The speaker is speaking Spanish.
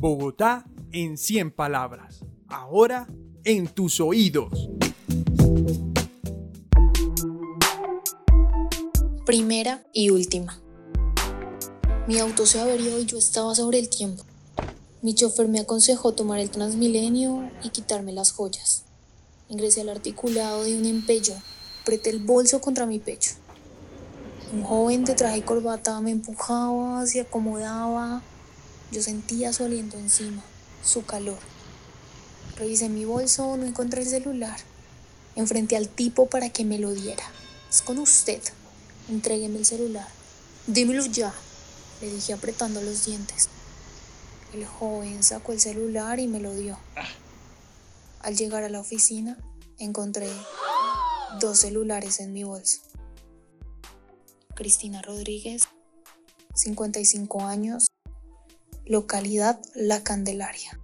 Bogotá en 100 palabras. Ahora en tus oídos. Primera y última. Mi auto se averió y yo estaba sobre el tiempo. Mi chofer me aconsejó tomar el Transmilenio y quitarme las joyas. Ingresé al articulado de un empello, apreté el bolso contra mi pecho. Un joven de traje y corbata me empujaba, se acomodaba. Yo sentía su aliento encima, su calor. Revisé mi bolso, no encontré el celular. Enfrenté al tipo para que me lo diera. Es con usted. Entrégueme el celular. Dímelo ya, le dije apretando los dientes. El joven sacó el celular y me lo dio. Al llegar a la oficina, encontré dos celulares en mi bolso. Cristina Rodríguez, 55 años, localidad La Candelaria.